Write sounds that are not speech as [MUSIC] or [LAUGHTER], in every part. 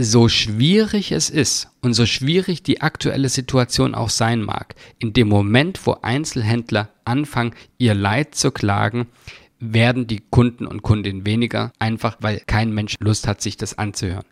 So schwierig es ist und so schwierig die aktuelle Situation auch sein mag, in dem Moment, wo Einzelhändler anfangen, ihr Leid zu klagen, werden die Kunden und Kundinnen weniger, einfach weil kein Mensch Lust hat, sich das anzuhören.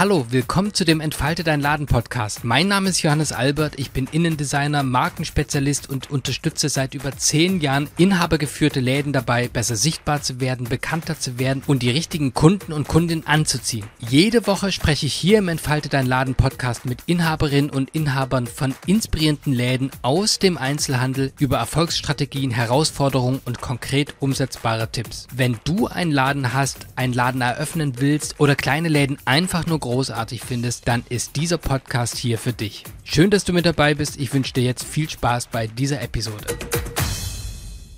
Hallo, willkommen zu dem Entfalte dein Laden Podcast. Mein Name ist Johannes Albert, ich bin Innendesigner, Markenspezialist und unterstütze seit über zehn Jahren inhabergeführte Läden dabei, besser sichtbar zu werden, bekannter zu werden und die richtigen Kunden und Kundinnen anzuziehen. Jede Woche spreche ich hier im Entfalte dein Laden Podcast mit Inhaberinnen und Inhabern von inspirierenden Läden aus dem Einzelhandel über Erfolgsstrategien, Herausforderungen und konkret umsetzbare Tipps. Wenn du einen Laden hast, einen Laden eröffnen willst oder kleine Läden einfach nur großartig findest, dann ist dieser Podcast hier für dich. Schön, dass du mit dabei bist. Ich wünsche dir jetzt viel Spaß bei dieser Episode.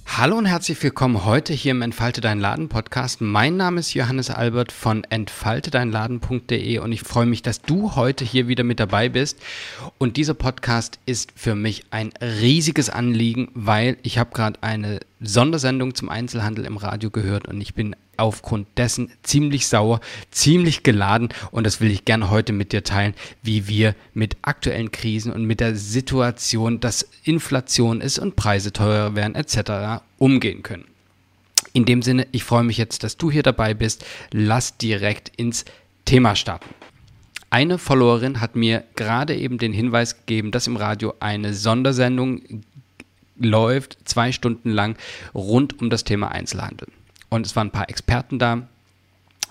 Hallo und herzlich willkommen heute hier im Entfalte Dein Laden Podcast. Mein Name ist Johannes Albert von entfaltedeinladen.de und ich freue mich, dass du heute hier wieder mit dabei bist. Und dieser Podcast ist für mich ein riesiges Anliegen, weil ich habe gerade eine Sondersendung zum Einzelhandel im Radio gehört und ich bin aufgrund dessen ziemlich sauer, ziemlich geladen und das will ich gerne heute mit dir teilen, wie wir mit aktuellen Krisen und mit der Situation, dass Inflation ist und Preise teurer werden etc. umgehen können. In dem Sinne, ich freue mich jetzt, dass du hier dabei bist. Lass direkt ins Thema starten. Eine Followerin hat mir gerade eben den Hinweis gegeben, dass im Radio eine Sondersendung läuft, zwei Stunden lang, rund um das Thema Einzelhandel. Und es waren ein paar Experten da,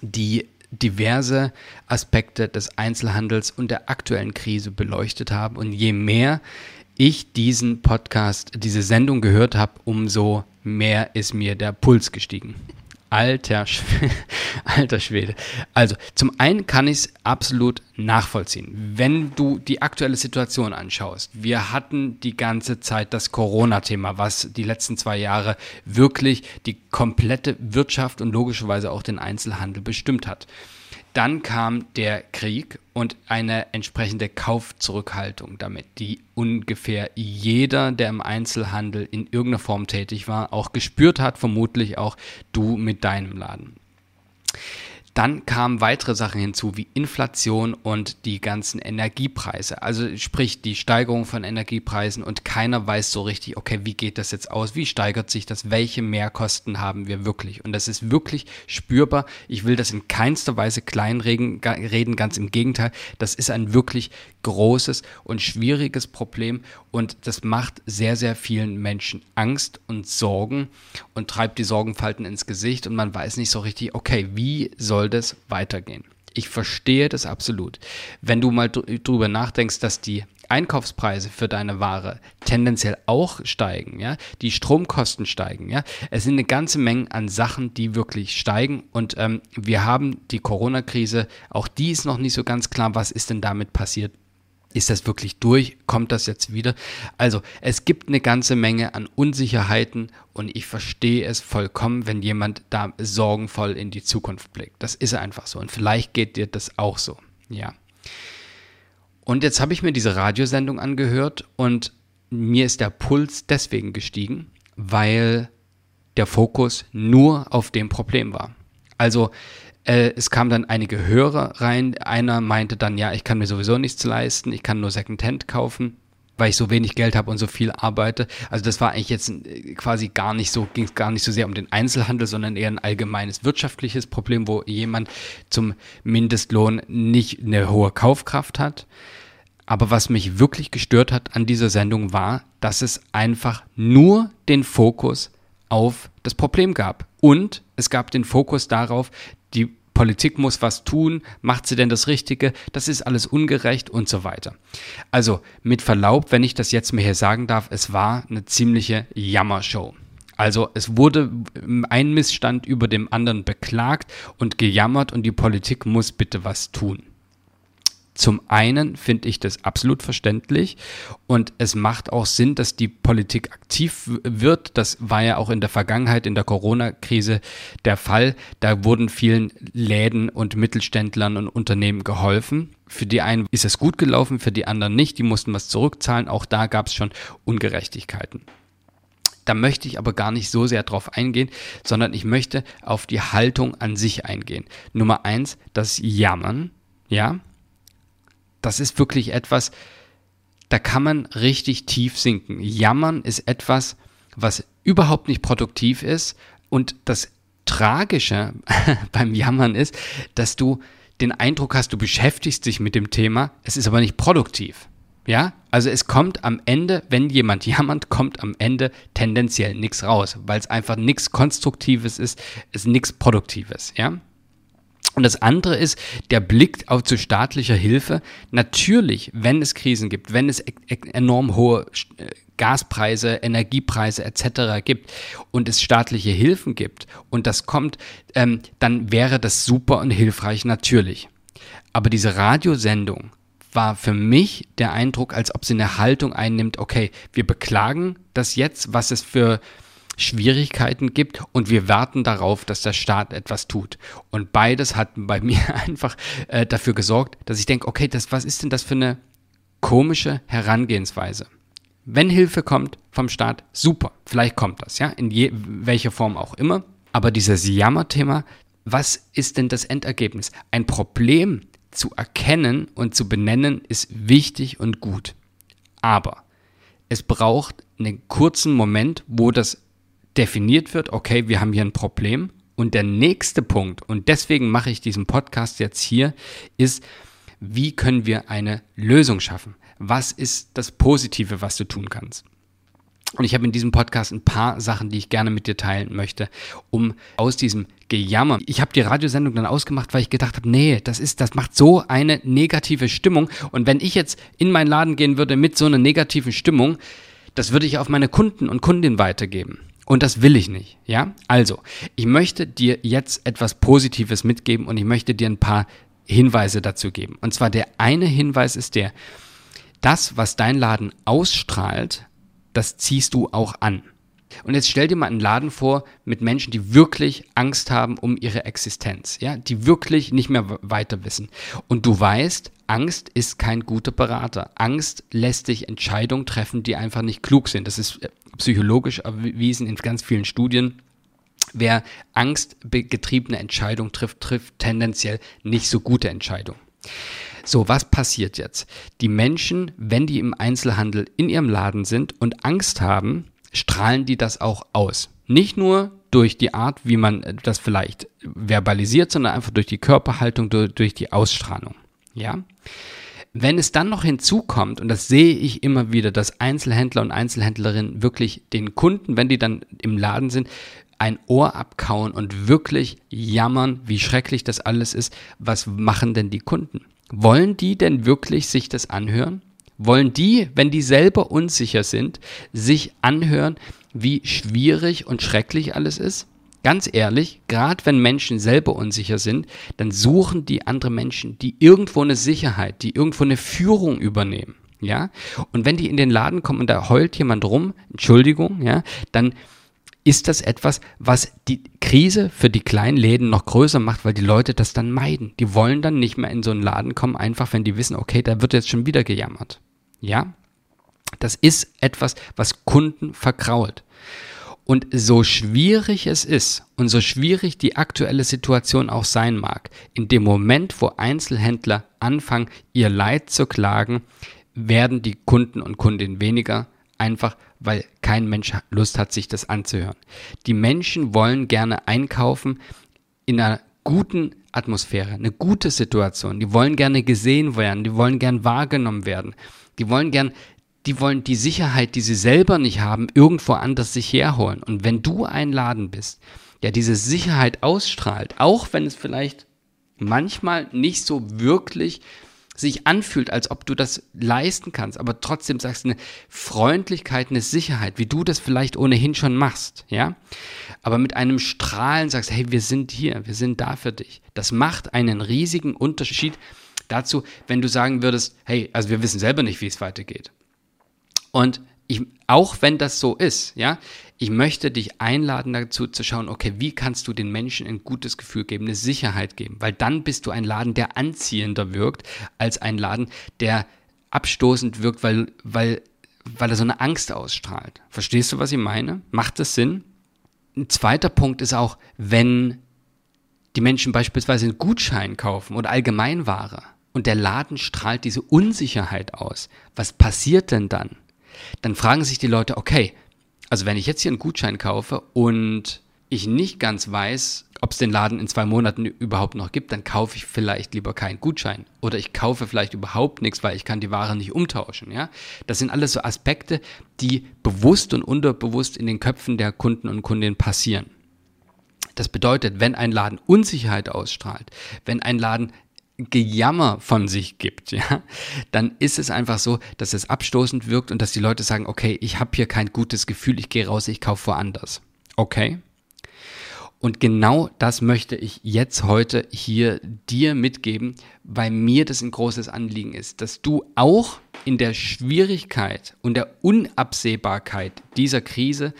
die diverse Aspekte des Einzelhandels und der aktuellen Krise beleuchtet haben. Und je mehr ich diesen Podcast, diese Sendung gehört habe, umso mehr ist mir der Puls gestiegen. Alter, Sch [LAUGHS] alter Schwede. Also, zum einen kann ich es absolut nachvollziehen. Wenn du die aktuelle Situation anschaust, wir hatten die ganze Zeit das Corona-Thema, was die letzten zwei Jahre wirklich die komplette Wirtschaft und logischerweise auch den Einzelhandel bestimmt hat. Dann kam der Krieg und eine entsprechende Kaufzurückhaltung damit, die ungefähr jeder, der im Einzelhandel in irgendeiner Form tätig war, auch gespürt hat, vermutlich auch du mit deinem Laden. Dann kamen weitere Sachen hinzu, wie Inflation und die ganzen Energiepreise. Also sprich die Steigerung von Energiepreisen und keiner weiß so richtig, okay, wie geht das jetzt aus? Wie steigert sich das? Welche Mehrkosten haben wir wirklich? Und das ist wirklich spürbar. Ich will das in keinster Weise kleinreden, ganz im Gegenteil. Das ist ein wirklich großes und schwieriges Problem und das macht sehr, sehr vielen Menschen Angst und Sorgen und treibt die Sorgenfalten ins Gesicht und man weiß nicht so richtig, okay, wie soll das weitergehen? Ich verstehe das absolut. Wenn du mal drüber nachdenkst, dass die Einkaufspreise für deine Ware tendenziell auch steigen, ja, die Stromkosten steigen, ja, es sind eine ganze Menge an Sachen, die wirklich steigen und ähm, wir haben die Corona-Krise, auch die ist noch nicht so ganz klar, was ist denn damit passiert ist das wirklich durch? Kommt das jetzt wieder? Also, es gibt eine ganze Menge an Unsicherheiten und ich verstehe es vollkommen, wenn jemand da sorgenvoll in die Zukunft blickt. Das ist einfach so. Und vielleicht geht dir das auch so. Ja. Und jetzt habe ich mir diese Radiosendung angehört und mir ist der Puls deswegen gestiegen, weil der Fokus nur auf dem Problem war. Also äh, es kamen dann einige Hörer rein. Einer meinte dann, ja, ich kann mir sowieso nichts leisten, ich kann nur Secondhand kaufen, weil ich so wenig Geld habe und so viel arbeite. Also das war eigentlich jetzt äh, quasi gar nicht so, ging es gar nicht so sehr um den Einzelhandel, sondern eher ein allgemeines wirtschaftliches Problem, wo jemand zum Mindestlohn nicht eine hohe Kaufkraft hat. Aber was mich wirklich gestört hat an dieser Sendung war, dass es einfach nur den Fokus auf das Problem gab. Und es gab den Fokus darauf, die Politik muss was tun, macht sie denn das Richtige, das ist alles ungerecht und so weiter. Also mit Verlaub, wenn ich das jetzt mir hier sagen darf, es war eine ziemliche Jammershow. Also es wurde ein Missstand über dem anderen beklagt und gejammert und die Politik muss bitte was tun. Zum einen finde ich das absolut verständlich und es macht auch Sinn, dass die Politik aktiv wird. Das war ja auch in der Vergangenheit, in der Corona-Krise der Fall. Da wurden vielen Läden und Mittelständlern und Unternehmen geholfen. Für die einen ist es gut gelaufen, für die anderen nicht. Die mussten was zurückzahlen. Auch da gab es schon Ungerechtigkeiten. Da möchte ich aber gar nicht so sehr drauf eingehen, sondern ich möchte auf die Haltung an sich eingehen. Nummer eins, das Jammern ja, das ist wirklich etwas, da kann man richtig tief sinken. Jammern ist etwas, was überhaupt nicht produktiv ist und das Tragische [LAUGHS] beim Jammern ist, dass du den Eindruck hast, du beschäftigst dich mit dem Thema, es ist aber nicht produktiv. Ja, also es kommt am Ende, wenn jemand jammert, kommt am Ende tendenziell nichts raus, weil es einfach nichts Konstruktives ist, es ist nichts Produktives, ja. Und das andere ist der Blick auf zu staatlicher Hilfe. Natürlich, wenn es Krisen gibt, wenn es e-, e-, enorm hohe äh, Gaspreise, Energiepreise etc. gibt und es staatliche Hilfen gibt und das kommt, ähm, dann wäre das super und hilfreich natürlich. Aber diese Radiosendung war für mich der Eindruck, als ob sie eine Haltung einnimmt, okay, wir beklagen das jetzt, was es für Schwierigkeiten gibt und wir warten darauf, dass der Staat etwas tut. Und beides hat bei [LAUGHS] mir einfach äh, dafür gesorgt, dass ich denke, okay, das, was ist denn das für eine komische Herangehensweise? Wenn Hilfe kommt vom Staat, super, vielleicht kommt das, ja, in je, welcher Form auch immer. Aber dieses Jammerthema, was ist denn das Endergebnis? Ein Problem zu erkennen und zu benennen ist wichtig und gut. Aber es braucht einen kurzen Moment, wo das definiert wird, okay, wir haben hier ein Problem. Und der nächste Punkt, und deswegen mache ich diesen Podcast jetzt hier, ist, wie können wir eine Lösung schaffen? Was ist das Positive, was du tun kannst? Und ich habe in diesem Podcast ein paar Sachen, die ich gerne mit dir teilen möchte, um aus diesem Gejammer. Ich habe die Radiosendung dann ausgemacht, weil ich gedacht habe, nee, das ist, das macht so eine negative Stimmung. Und wenn ich jetzt in meinen Laden gehen würde mit so einer negativen Stimmung, das würde ich auf meine Kunden und Kundinnen weitergeben. Und das will ich nicht, ja? Also, ich möchte dir jetzt etwas Positives mitgeben und ich möchte dir ein paar Hinweise dazu geben. Und zwar der eine Hinweis ist der, das, was dein Laden ausstrahlt, das ziehst du auch an. Und jetzt stell dir mal einen Laden vor mit Menschen, die wirklich Angst haben um ihre Existenz, ja, die wirklich nicht mehr weiter wissen. Und du weißt, Angst ist kein guter Berater. Angst lässt dich Entscheidungen treffen, die einfach nicht klug sind. Das ist äh, psychologisch erwiesen in ganz vielen Studien. Wer angstgetriebene Entscheidungen trifft, trifft tendenziell nicht so gute Entscheidungen. So, was passiert jetzt? Die Menschen, wenn die im Einzelhandel in ihrem Laden sind und Angst haben, strahlen die das auch aus. Nicht nur durch die Art, wie man das vielleicht verbalisiert, sondern einfach durch die Körperhaltung, durch die Ausstrahlung. Ja? Wenn es dann noch hinzukommt, und das sehe ich immer wieder, dass Einzelhändler und Einzelhändlerinnen wirklich den Kunden, wenn die dann im Laden sind, ein Ohr abkauen und wirklich jammern, wie schrecklich das alles ist. Was machen denn die Kunden? Wollen die denn wirklich sich das anhören? Wollen die, wenn die selber unsicher sind, sich anhören, wie schwierig und schrecklich alles ist? Ganz ehrlich, gerade wenn Menschen selber unsicher sind, dann suchen die andere Menschen, die irgendwo eine Sicherheit, die irgendwo eine Führung übernehmen. Ja? Und wenn die in den Laden kommen und da heult jemand rum, Entschuldigung, ja, dann ist das etwas, was die Krise für die kleinen Läden noch größer macht, weil die Leute das dann meiden. Die wollen dann nicht mehr in so einen Laden kommen, einfach wenn die wissen, okay, da wird jetzt schon wieder gejammert. Ja? Das ist etwas, was Kunden verkrault. Und so schwierig es ist und so schwierig die aktuelle Situation auch sein mag, in dem Moment, wo Einzelhändler anfangen, ihr Leid zu klagen, werden die Kunden und Kundinnen weniger, einfach weil kein Mensch Lust hat, sich das anzuhören. Die Menschen wollen gerne einkaufen in einer guten Atmosphäre, eine gute Situation. Die wollen gerne gesehen werden, die wollen gern wahrgenommen werden. Die wollen gern, die wollen die Sicherheit, die sie selber nicht haben, irgendwo anders sich herholen. Und wenn du ein Laden bist, der diese Sicherheit ausstrahlt, auch wenn es vielleicht manchmal nicht so wirklich sich anfühlt, als ob du das leisten kannst, aber trotzdem sagst eine Freundlichkeit, eine Sicherheit, wie du das vielleicht ohnehin schon machst, ja? Aber mit einem Strahlen sagst, hey, wir sind hier, wir sind da für dich. Das macht einen riesigen Unterschied dazu, wenn du sagen würdest, hey, also wir wissen selber nicht, wie es weitergeht. Und ich, auch wenn das so ist, ja, ich möchte dich einladen dazu zu schauen, okay, wie kannst du den Menschen ein gutes Gefühl geben, eine Sicherheit geben, weil dann bist du ein Laden, der anziehender wirkt, als ein Laden, der abstoßend wirkt, weil, weil, weil er so eine Angst ausstrahlt. Verstehst du, was ich meine? Macht das Sinn? Ein zweiter Punkt ist auch, wenn die Menschen beispielsweise einen Gutschein kaufen oder Allgemeinware, und der Laden strahlt diese Unsicherheit aus. Was passiert denn dann? Dann fragen sich die Leute, okay, also wenn ich jetzt hier einen Gutschein kaufe und ich nicht ganz weiß, ob es den Laden in zwei Monaten überhaupt noch gibt, dann kaufe ich vielleicht lieber keinen Gutschein. Oder ich kaufe vielleicht überhaupt nichts, weil ich kann die Ware nicht umtauschen. Ja? Das sind alles so Aspekte, die bewusst und unterbewusst in den Köpfen der Kunden und Kundinnen passieren. Das bedeutet, wenn ein Laden Unsicherheit ausstrahlt, wenn ein Laden Gejammer von sich gibt, ja, dann ist es einfach so, dass es abstoßend wirkt und dass die Leute sagen, okay, ich habe hier kein gutes Gefühl, ich gehe raus, ich kaufe woanders. Okay? Und genau das möchte ich jetzt heute hier dir mitgeben, weil mir das ein großes Anliegen ist, dass du auch in der Schwierigkeit und der Unabsehbarkeit dieser Krise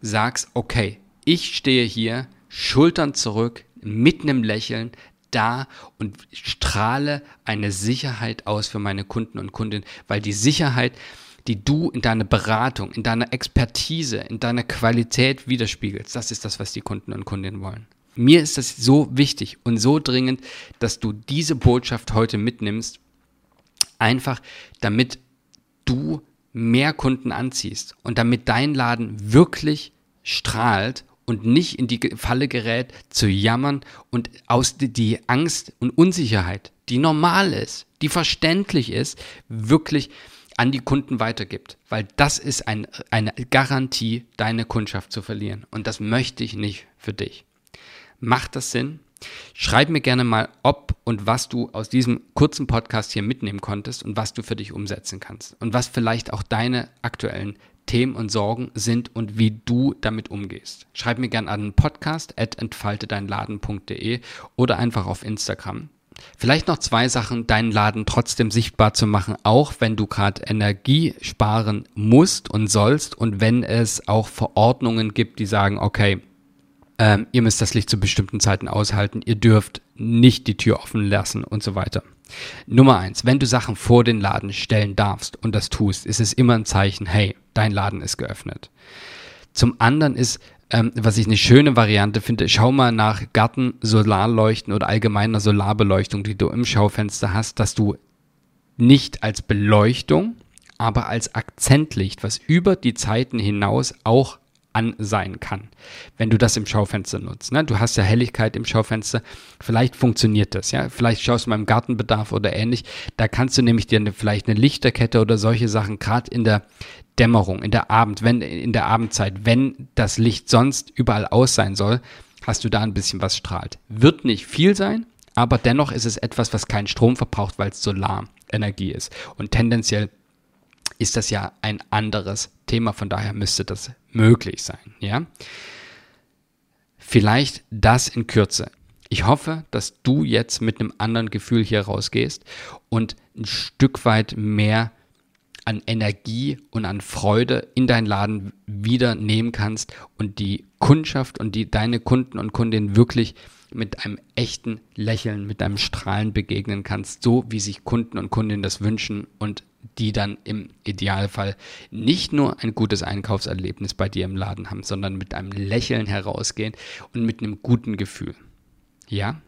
sagst, okay, ich stehe hier, Schultern zurück, mit einem Lächeln, da und strahle eine Sicherheit aus für meine Kunden und Kundinnen, weil die Sicherheit, die du in deiner Beratung, in deiner Expertise, in deiner Qualität widerspiegelst. Das ist das, was die Kunden und Kundinnen wollen. Mir ist das so wichtig und so dringend, dass du diese Botschaft heute mitnimmst, einfach damit du mehr Kunden anziehst und damit dein Laden wirklich strahlt und nicht in die Falle gerät, zu jammern und aus die Angst und Unsicherheit, die normal ist, die verständlich ist, wirklich an die Kunden weitergibt, weil das ist ein, eine Garantie, deine Kundschaft zu verlieren. Und das möchte ich nicht für dich. Macht das Sinn? Schreib mir gerne mal, ob und was du aus diesem kurzen Podcast hier mitnehmen konntest und was du für dich umsetzen kannst und was vielleicht auch deine aktuellen Themen und Sorgen sind und wie du damit umgehst. Schreib mir gerne an podcast at entfaltedeinladen.de oder einfach auf Instagram. Vielleicht noch zwei Sachen, deinen Laden trotzdem sichtbar zu machen, auch wenn du gerade Energie sparen musst und sollst und wenn es auch Verordnungen gibt, die sagen, okay, ähm, ihr müsst das Licht zu bestimmten Zeiten aushalten, ihr dürft nicht die Tür offen lassen und so weiter. Nummer eins, wenn du Sachen vor den Laden stellen darfst und das tust, ist es immer ein Zeichen, hey, dein Laden ist geöffnet. Zum anderen ist, ähm, was ich eine schöne Variante finde, schau mal nach Garten-Solarleuchten oder allgemeiner Solarbeleuchtung, die du im Schaufenster hast, dass du nicht als Beleuchtung, aber als Akzentlicht, was über die Zeiten hinaus auch an sein kann, wenn du das im Schaufenster nutzt. Ne? Du hast ja Helligkeit im Schaufenster, vielleicht funktioniert das, ja. Vielleicht schaust du mal im Gartenbedarf oder ähnlich. Da kannst du nämlich dir eine, vielleicht eine Lichterkette oder solche Sachen, gerade in der Dämmerung, in der Abend, wenn, in der Abendzeit, wenn das Licht sonst überall aus sein soll, hast du da ein bisschen was strahlt. Wird nicht viel sein, aber dennoch ist es etwas, was keinen Strom verbraucht, weil es Solarenergie ist. Und tendenziell ist das ja ein anderes Thema, von daher müsste das möglich sein, ja? Vielleicht das in Kürze. Ich hoffe, dass du jetzt mit einem anderen Gefühl hier rausgehst und ein Stück weit mehr an Energie und an Freude in deinen Laden wieder nehmen kannst und die Kundschaft und die deine Kunden und Kundinnen wirklich mit einem echten Lächeln, mit einem Strahlen begegnen kannst, so wie sich Kunden und Kundinnen das wünschen und die dann im Idealfall nicht nur ein gutes Einkaufserlebnis bei dir im Laden haben, sondern mit einem Lächeln herausgehen und mit einem guten Gefühl. Ja?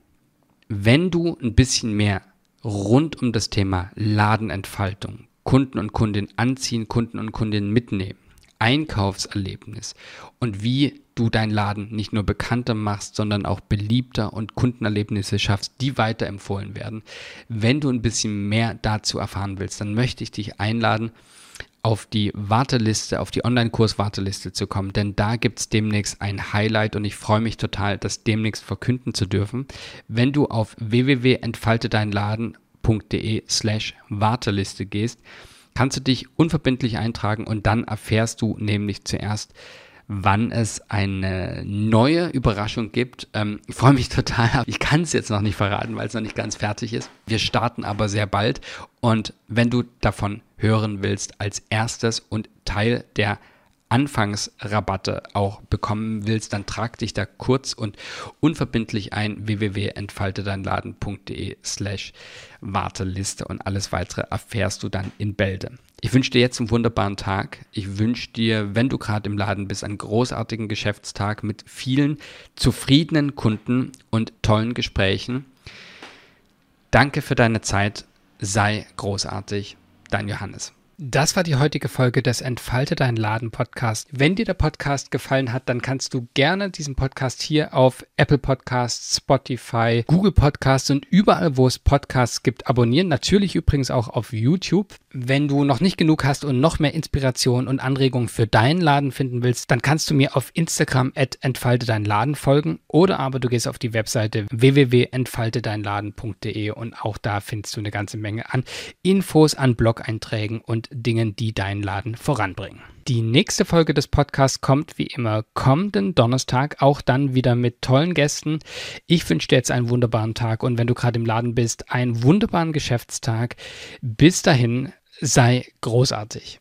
Wenn du ein bisschen mehr rund um das Thema Ladenentfaltung, Kunden und Kundinnen anziehen, Kunden und Kundinnen mitnehmen, Einkaufserlebnis und wie du deinen Laden nicht nur bekannter machst, sondern auch beliebter und Kundenerlebnisse schaffst, die weiterempfohlen werden. Wenn du ein bisschen mehr dazu erfahren willst, dann möchte ich dich einladen, auf die Warteliste, auf die Online-Kurs-Warteliste zu kommen, denn da gibt es demnächst ein Highlight und ich freue mich total, das demnächst verkünden zu dürfen. Wenn du auf www.entfaltedeinladen.de slash Warteliste gehst, kannst du dich unverbindlich eintragen und dann erfährst du nämlich zuerst, wann es eine neue Überraschung gibt. Ähm, ich freue mich total. Ich kann es jetzt noch nicht verraten, weil es noch nicht ganz fertig ist. Wir starten aber sehr bald. Und wenn du davon hören willst als erstes und Teil der Anfangsrabatte auch bekommen willst, dann trag dich da kurz und unverbindlich ein www.entfaltedeinladen.de slash Warteliste und alles weitere erfährst du dann in Bälde. Ich wünsche dir jetzt einen wunderbaren Tag. Ich wünsche dir, wenn du gerade im Laden bist, einen großartigen Geschäftstag mit vielen zufriedenen Kunden und tollen Gesprächen. Danke für deine Zeit sei großartig. Dein Johannes. Das war die heutige Folge des Entfalte dein Laden Podcast. Wenn dir der Podcast gefallen hat, dann kannst du gerne diesen Podcast hier auf Apple Podcasts, Spotify, Google Podcasts und überall, wo es Podcasts gibt, abonnieren. Natürlich übrigens auch auf YouTube. Wenn du noch nicht genug hast und noch mehr Inspiration und Anregungen für deinen Laden finden willst, dann kannst du mir auf Instagram at entfalte dein Laden folgen oder aber du gehst auf die Webseite www.entfaltedeinladen.de und auch da findest du eine ganze Menge an Infos, an Blog-Einträgen und Dingen, die deinen Laden voranbringen. Die nächste Folge des Podcasts kommt wie immer kommenden Donnerstag, auch dann wieder mit tollen Gästen. Ich wünsche dir jetzt einen wunderbaren Tag und wenn du gerade im Laden bist, einen wunderbaren Geschäftstag. Bis dahin, sei großartig.